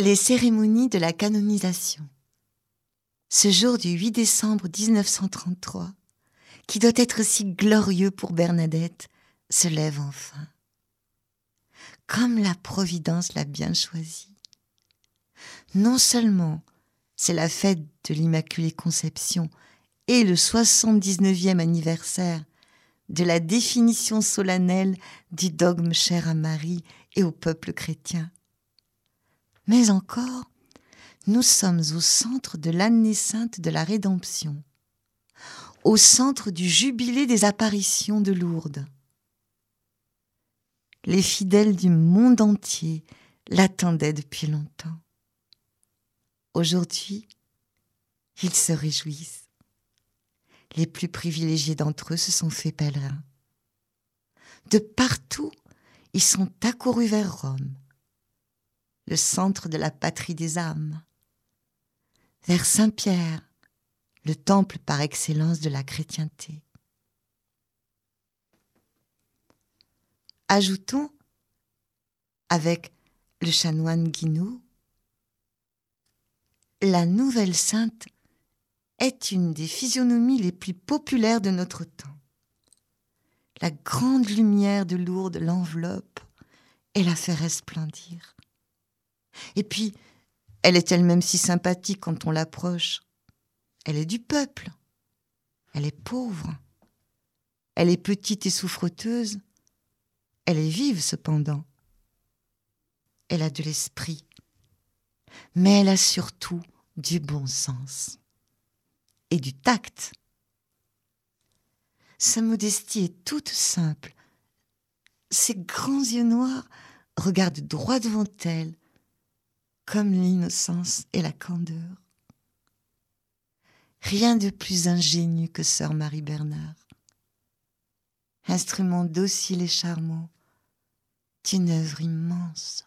Les cérémonies de la canonisation. Ce jour du 8 décembre 1933, qui doit être si glorieux pour Bernadette, se lève enfin. Comme la Providence l'a bien choisi. Non seulement c'est la fête de l'Immaculée Conception et le 79e anniversaire de la définition solennelle du dogme cher à Marie et au peuple chrétien, mais encore, nous sommes au centre de l'année sainte de la Rédemption, au centre du jubilé des apparitions de Lourdes. Les fidèles du monde entier l'attendaient depuis longtemps. Aujourd'hui, ils se réjouissent. Les plus privilégiés d'entre eux se sont faits pèlerins. De partout, ils sont accourus vers Rome le centre de la patrie des âmes, vers Saint-Pierre, le temple par excellence de la chrétienté. Ajoutons, avec le chanoine Guinaud, la nouvelle sainte est une des physionomies les plus populaires de notre temps. La grande lumière de Lourdes l'enveloppe et la fait resplendir. Et puis, elle est elle-même si sympathique quand on l'approche. Elle est du peuple. Elle est pauvre. Elle est petite et souffreteuse. Elle est vive cependant. Elle a de l'esprit. Mais elle a surtout du bon sens et du tact. Sa modestie est toute simple. Ses grands yeux noirs regardent droit devant elle, comme l'innocence et la candeur. Rien de plus ingénu que sœur Marie Bernard. Instrument docile et charmant d'une œuvre immense.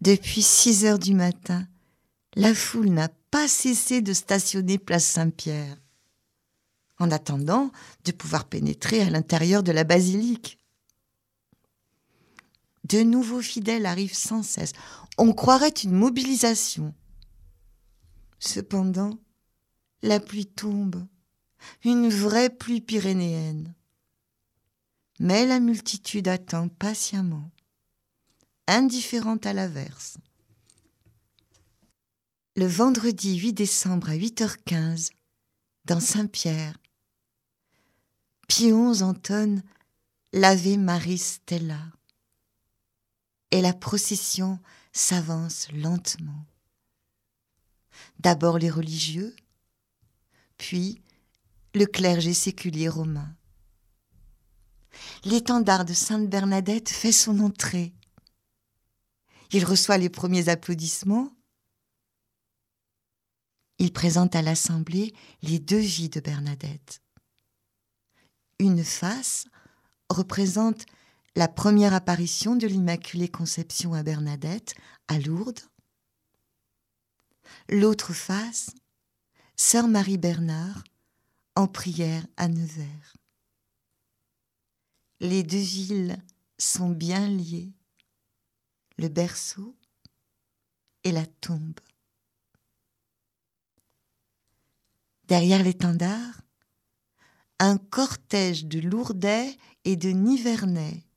Depuis six heures du matin, la foule n'a pas cessé de stationner place Saint-Pierre, en attendant de pouvoir pénétrer à l'intérieur de la basilique. De nouveaux fidèles arrivent sans cesse. On croirait une mobilisation. Cependant, la pluie tombe, une vraie pluie pyrénéenne. Mais la multitude attend patiemment, indifférente à l'averse. Le vendredi 8 décembre à 8h15, dans Saint-Pierre, Pions entonne l'Ave Marie Stella et la procession s'avance lentement. D'abord les religieux, puis le clergé séculier romain. L'étendard de Sainte Bernadette fait son entrée. Il reçoit les premiers applaudissements. Il présente à l'Assemblée les deux vies de Bernadette. Une face représente la première apparition de l'Immaculée Conception à Bernadette, à Lourdes. L'autre face, Sœur Marie Bernard, en prière à Nevers. Les deux villes sont bien liées, le berceau et la tombe. Derrière l'étendard, un cortège de Lourdais et de Nivernais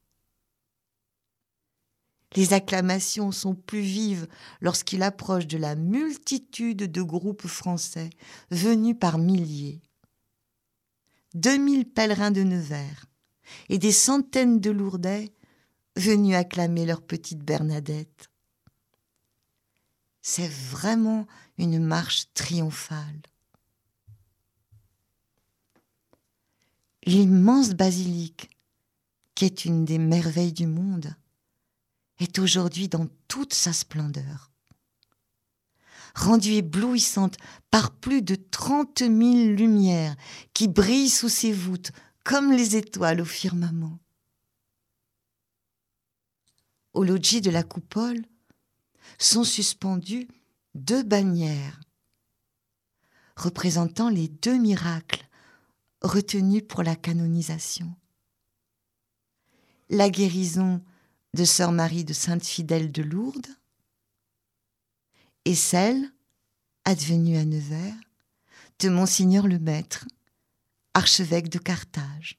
les acclamations sont plus vives lorsqu'il approche de la multitude de groupes français venus par milliers. Deux mille pèlerins de Nevers et des centaines de Lourdais venus acclamer leur petite Bernadette. C'est vraiment une marche triomphale. L'immense basilique, qui est une des merveilles du monde, est aujourd'hui dans toute sa splendeur. Rendue éblouissante par plus de trente mille lumières qui brillent sous ses voûtes comme les étoiles au firmament. Au logis de la coupole sont suspendues deux bannières représentant les deux miracles retenus pour la canonisation. La guérison de Sœur Marie de Sainte-Fidèle de Lourdes et celle, advenue à Nevers, de Monseigneur le Maître, archevêque de Carthage.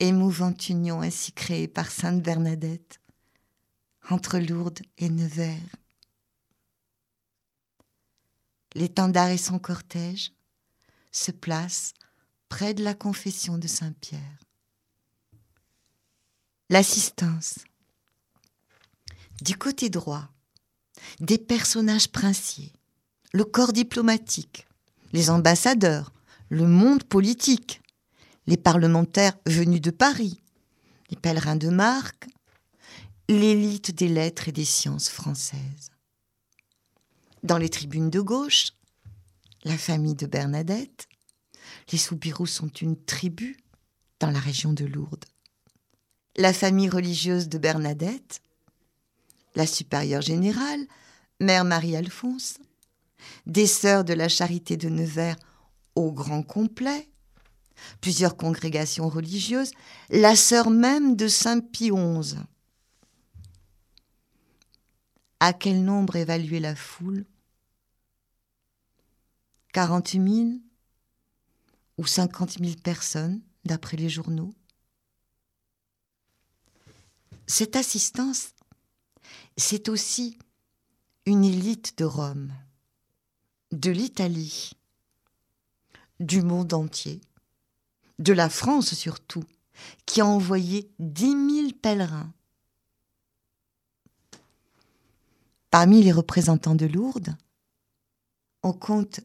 Émouvante union ainsi créée par Sainte Bernadette entre Lourdes et Nevers. L'étendard et son cortège se placent près de la confession de Saint-Pierre. L'assistance. Du côté droit, des personnages princiers, le corps diplomatique, les ambassadeurs, le monde politique, les parlementaires venus de Paris, les pèlerins de marque, l'élite des lettres et des sciences françaises. Dans les tribunes de gauche, la famille de Bernadette, les Soubirous sont une tribu dans la région de Lourdes. La famille religieuse de Bernadette, la supérieure générale, Mère Marie-Alphonse, des sœurs de la charité de Nevers au grand complet, plusieurs congrégations religieuses, la sœur même de Saint Pie XI. À quel nombre évaluer la foule? 48 000 ou 50 000 personnes, d'après les journaux? Cette assistance, c'est aussi une élite de Rome, de l'Italie, du monde entier, de la France surtout, qui a envoyé 10 000 pèlerins. Parmi les représentants de Lourdes, on compte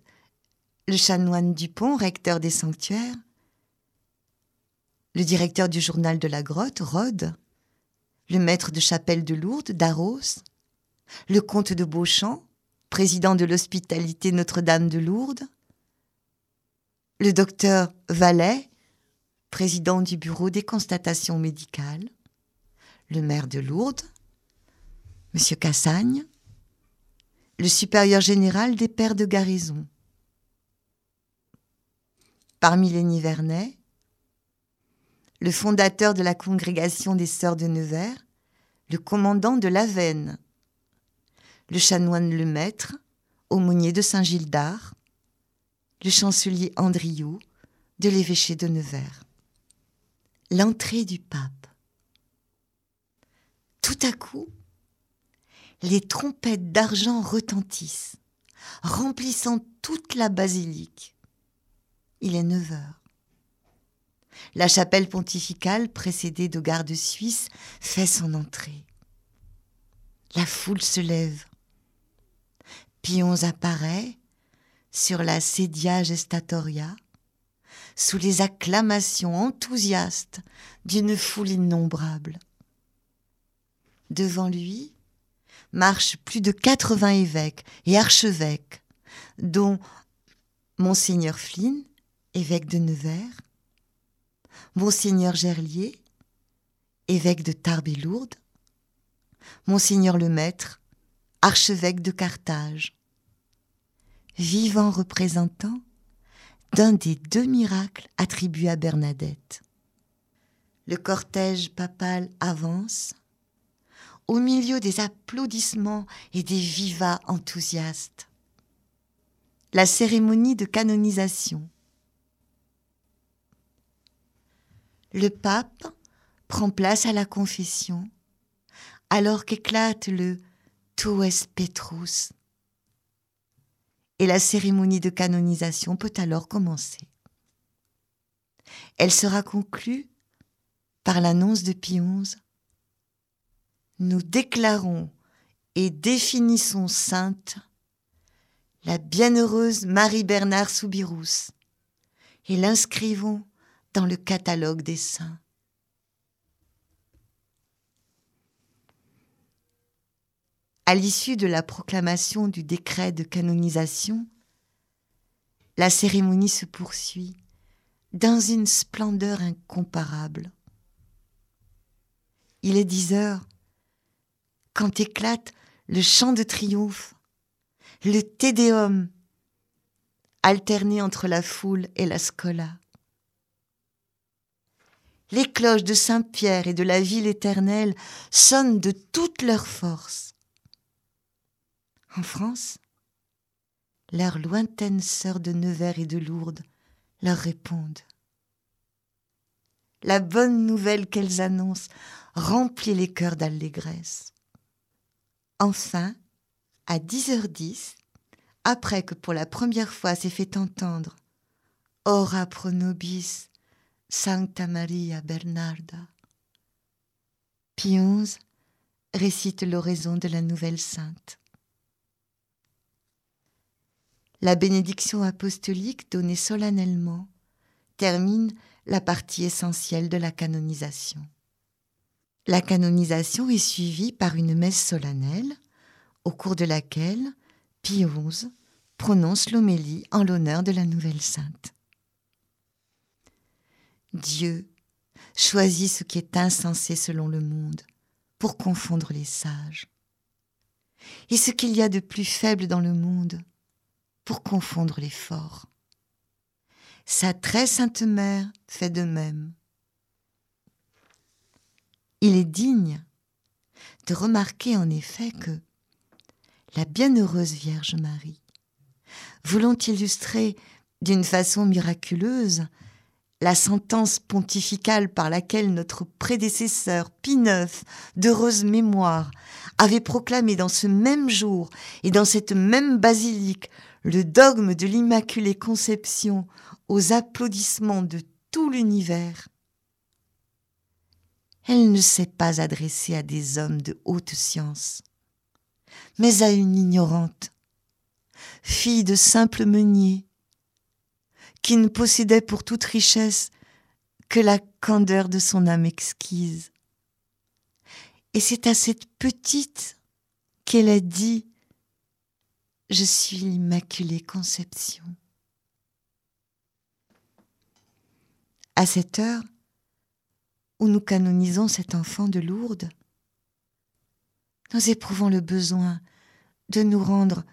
le chanoine Dupont, recteur des sanctuaires, le directeur du journal de la grotte, Rode, le maître de chapelle de Lourdes, Darros, le comte de Beauchamp, président de l'hospitalité Notre-Dame de Lourdes, le docteur Vallet, président du bureau des constatations médicales, le maire de Lourdes, M. Cassagne, le supérieur général des pères de garnison, Parmi les Nivernais, le fondateur de la congrégation des Sœurs de Nevers, le commandant de l'Avenne, le chanoine Le Maître, aumônier de Saint-Gildard, le chancelier Andriot de l'évêché de Nevers. L'entrée du pape. Tout à coup, les trompettes d'argent retentissent, remplissant toute la basilique il est 9 heures. La chapelle pontificale, précédée de gardes suisses, fait son entrée. La foule se lève. Pions apparaît sur la sedia gestatoria, sous les acclamations enthousiastes d'une foule innombrable. Devant lui marchent plus de 80 évêques et archevêques, dont Monseigneur Flynn, évêque de Nevers, Monseigneur Gerlier, évêque de Tarbes et Lourdes, Monseigneur le Maître, archevêque de Carthage, vivant représentant d'un des deux miracles attribués à Bernadette. Le cortège papal avance au milieu des applaudissements et des vivas enthousiastes. La cérémonie de canonisation le pape prend place à la confession, alors qu'éclate le Tues Petrus. Et la cérémonie de canonisation peut alors commencer. Elle sera conclue par l'annonce de Pie Nous déclarons et définissons sainte la bienheureuse Marie-Bernard Soubirous et l'inscrivons dans le catalogue des saints. À l'issue de la proclamation du décret de canonisation, la cérémonie se poursuit dans une splendeur incomparable. Il est dix heures quand éclate le chant de triomphe, le Tédéum, alterné entre la foule et la scola les cloches de Saint-Pierre et de la ville éternelle sonnent de toute leur force. En France, leurs lointaines sœurs de Nevers et de Lourdes leur répondent. La bonne nouvelle qu'elles annoncent remplit les cœurs d'allégresse. Enfin, à 10h10, après que pour la première fois s'est fait entendre Ora pro nobis Sancta Maria Bernarda, Pie XI récite l'oraison de la nouvelle sainte. La bénédiction apostolique donnée solennellement termine la partie essentielle de la canonisation. La canonisation est suivie par une messe solennelle au cours de laquelle Pie XI prononce l'homélie en l'honneur de la nouvelle sainte. Dieu choisit ce qui est insensé selon le monde pour confondre les sages, et ce qu'il y a de plus faible dans le monde pour confondre les forts. Sa très sainte mère fait de même. Il est digne de remarquer en effet que la bienheureuse Vierge Marie, voulant illustrer d'une façon miraculeuse la sentence pontificale par laquelle notre prédécesseur Pie IX, d'heureuse mémoire, avait proclamé dans ce même jour et dans cette même basilique le dogme de l'Immaculée Conception aux applaudissements de tout l'univers. Elle ne s'est pas adressée à des hommes de haute science, mais à une ignorante, fille de simple meunier, qui ne possédait pour toute richesse que la candeur de son âme exquise. Et c'est à cette petite qu'elle a dit Je suis l'Immaculée Conception. À cette heure où nous canonisons cet enfant de Lourdes, nous éprouvons le besoin de nous rendre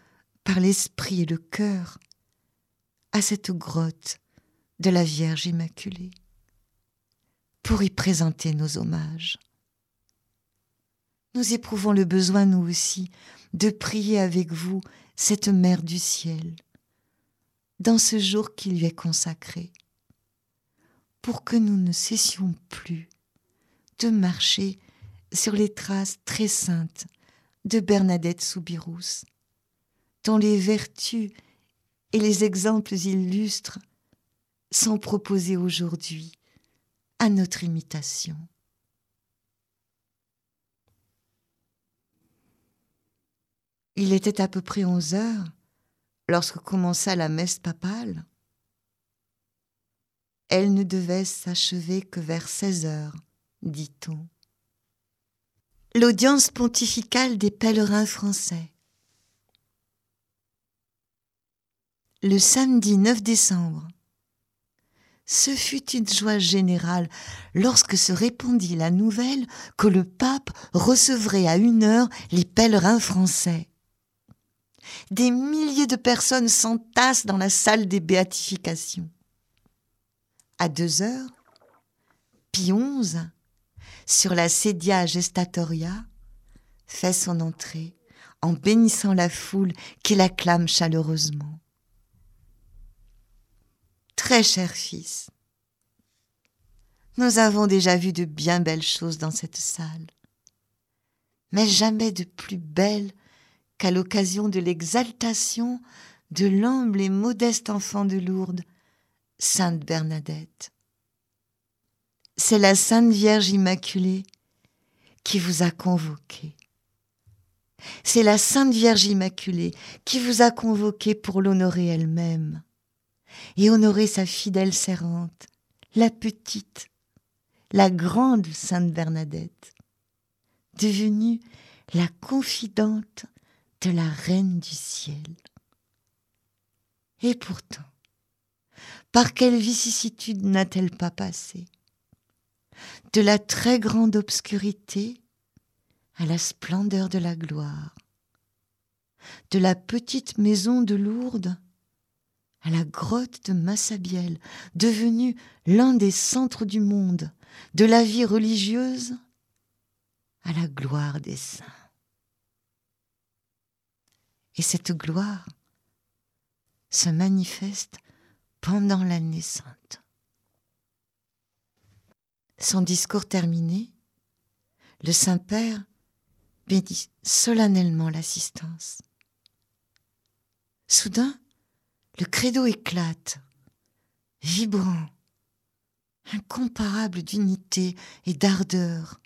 par l'esprit et le cœur à cette grotte de la Vierge Immaculée pour y présenter nos hommages. Nous éprouvons le besoin, nous aussi, de prier avec vous cette Mère du ciel dans ce jour qui lui est consacré, pour que nous ne cessions plus de marcher sur les traces très saintes de Bernadette Soubirous, dont les vertus et les exemples illustres sont proposés aujourd'hui à notre imitation. Il était à peu près onze heures lorsque commença la messe papale. Elle ne devait s'achever que vers seize heures, dit-on. L'audience pontificale des pèlerins français. Le samedi 9 décembre, ce fut une joie générale lorsque se répandit la nouvelle que le pape recevrait à une heure les pèlerins français. Des milliers de personnes s'entassent dans la salle des béatifications. À deux heures, Pie XI, sur la sedia gestatoria, fait son entrée en bénissant la foule qui l'acclame chaleureusement. Très cher fils, nous avons déjà vu de bien belles choses dans cette salle, mais jamais de plus belles qu'à l'occasion de l'exaltation de l'humble et modeste enfant de Lourdes, Sainte Bernadette. C'est la Sainte Vierge Immaculée qui vous a convoqué. C'est la Sainte Vierge Immaculée qui vous a convoqué pour l'honorer elle-même et honorer sa fidèle servante, la petite, la grande Sainte Bernadette, devenue la confidente de la Reine du ciel. Et pourtant, par quelle vicissitude n'a-t-elle pas passé De la très grande obscurité à la splendeur de la gloire, de la petite maison de Lourdes à la grotte de Massabielle, devenue l'un des centres du monde, de la vie religieuse à la gloire des saints. Et cette gloire se manifeste pendant l'année sainte. Son discours terminé, le Saint-Père bénit solennellement l'assistance. Soudain, le credo éclate, vibrant, incomparable d'unité et d'ardeur.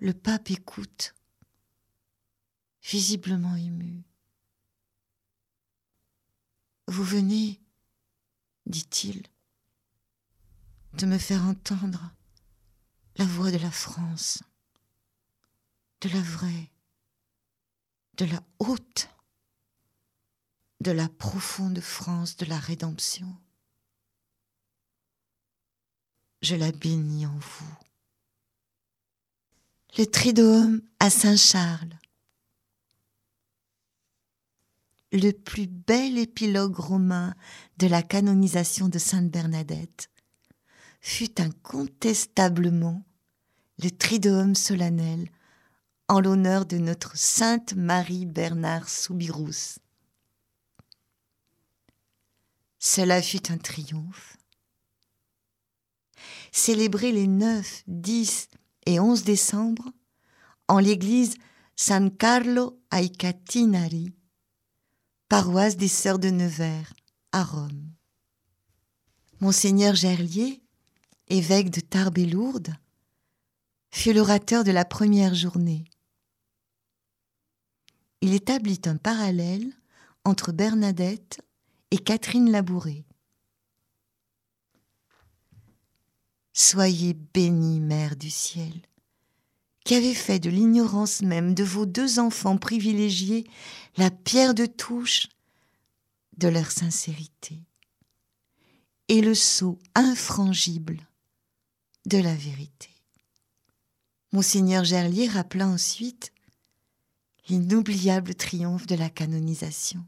Le pape écoute, visiblement ému. Vous venez, dit-il, de me faire entendre la voix de la France, de la vraie, de la haute, de la profonde France de la rédemption. Je la bénis en vous. Le Triduum à Saint-Charles. Le plus bel épilogue romain de la canonisation de Sainte Bernadette fut incontestablement le Triduum solennel en l'honneur de notre Sainte Marie Bernard Soubirous. Cela fut un triomphe. Célébré les 9, 10 et 11 décembre en l'église San Carlo ai Catinari, paroisse des Sœurs de Nevers, à Rome. Monseigneur Gerlier, évêque de Tarbes et Lourdes, fut l'orateur de la première journée. Il établit un parallèle entre Bernadette et Catherine Labouré. Soyez bénie, Mère du ciel, qui avez fait de l'ignorance même de vos deux enfants privilégiés la pierre de touche de leur sincérité et le sceau infrangible de la vérité. Monseigneur Gerlier rappela ensuite l'inoubliable triomphe de la canonisation.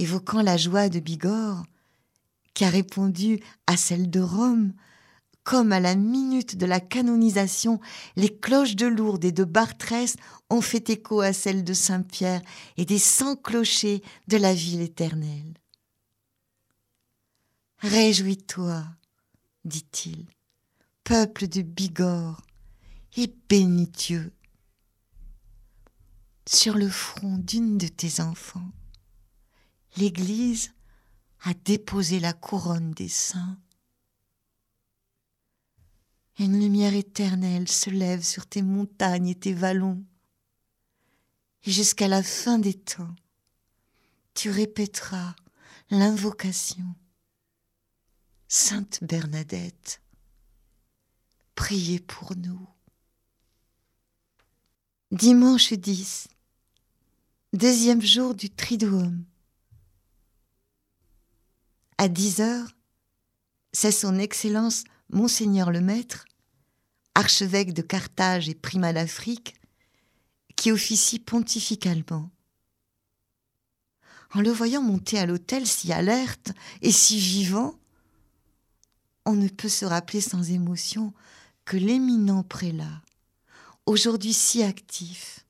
Évoquant la joie de Bigorre, qui a répondu à celle de Rome, comme à la minute de la canonisation, les cloches de Lourdes et de Bartrès ont fait écho à celles de Saint-Pierre et des cent clochers de la ville éternelle. Réjouis-toi, dit-il, peuple de Bigorre, et bénis Dieu. Sur le front d'une de tes enfants, l'Église a déposé la couronne des saints. Une lumière éternelle se lève sur tes montagnes et tes vallons, et jusqu'à la fin des temps, tu répéteras l'invocation. Sainte Bernadette, priez pour nous. Dimanche 10, deuxième jour du Triduum. À 10 heures, c'est son Excellence Monseigneur le Maître, archevêque de Carthage et primat d'Afrique, qui officie pontificalement. En le voyant monter à l'autel si alerte et si vivant, on ne peut se rappeler sans émotion que l'éminent prélat, aujourd'hui si actif,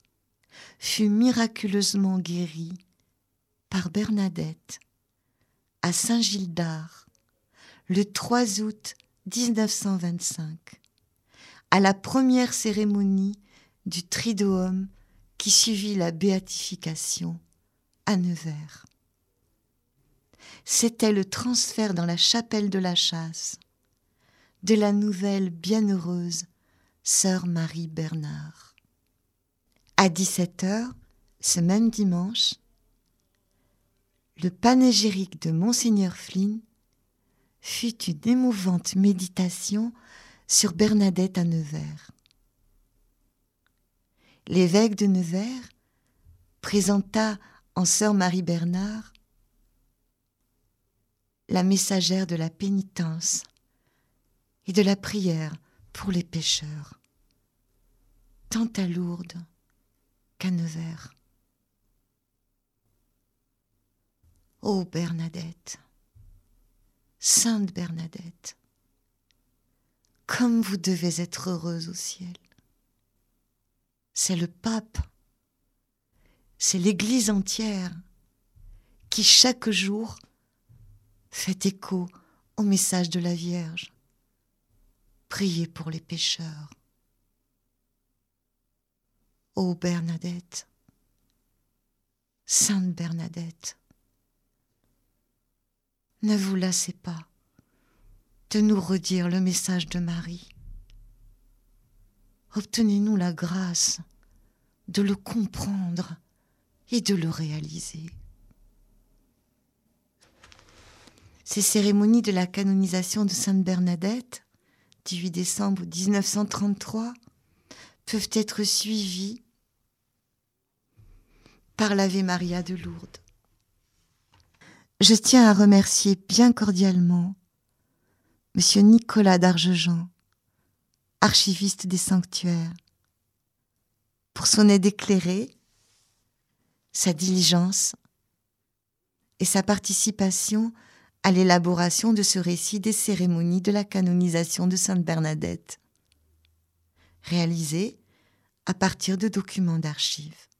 fut miraculeusement guéri par Bernadette à Saint-Gildard le 3 août 1925, à la première cérémonie du Triduum qui suivit la béatification à Nevers. C'était le transfert dans la chapelle de la chasse de la nouvelle bienheureuse Sœur Marie Bernard. À 17h, ce même dimanche, le panégyrique de Monseigneur Flynn fut une émouvante méditation sur Bernadette à Nevers. L'évêque de Nevers présenta en sœur Marie Bernard la messagère de la pénitence et de la prière pour les pécheurs, tant à Lourdes qu'à Nevers. Ô Bernadette, Sainte Bernadette, comme vous devez être heureuse au ciel. c'est le pape, c'est l'Église entière qui chaque jour fait écho au message de la Vierge. Priez pour les pécheurs. Ô Bernadette, Sainte Bernadette, ne vous lassez pas de nous redire le message de Marie. Obtenez-nous la grâce de le comprendre et de le réaliser. Ces cérémonies de la canonisation de Sainte Bernadette, 18 décembre 1933, peuvent être suivies par l'Ave Maria de Lourdes. Je tiens à remercier bien cordialement M. Nicolas d'Argejean, archiviste des sanctuaires, pour son aide éclairée, sa diligence et sa participation à l'élaboration de ce récit des cérémonies de la canonisation de Sainte Bernadette, réalisé à partir de documents d'archives.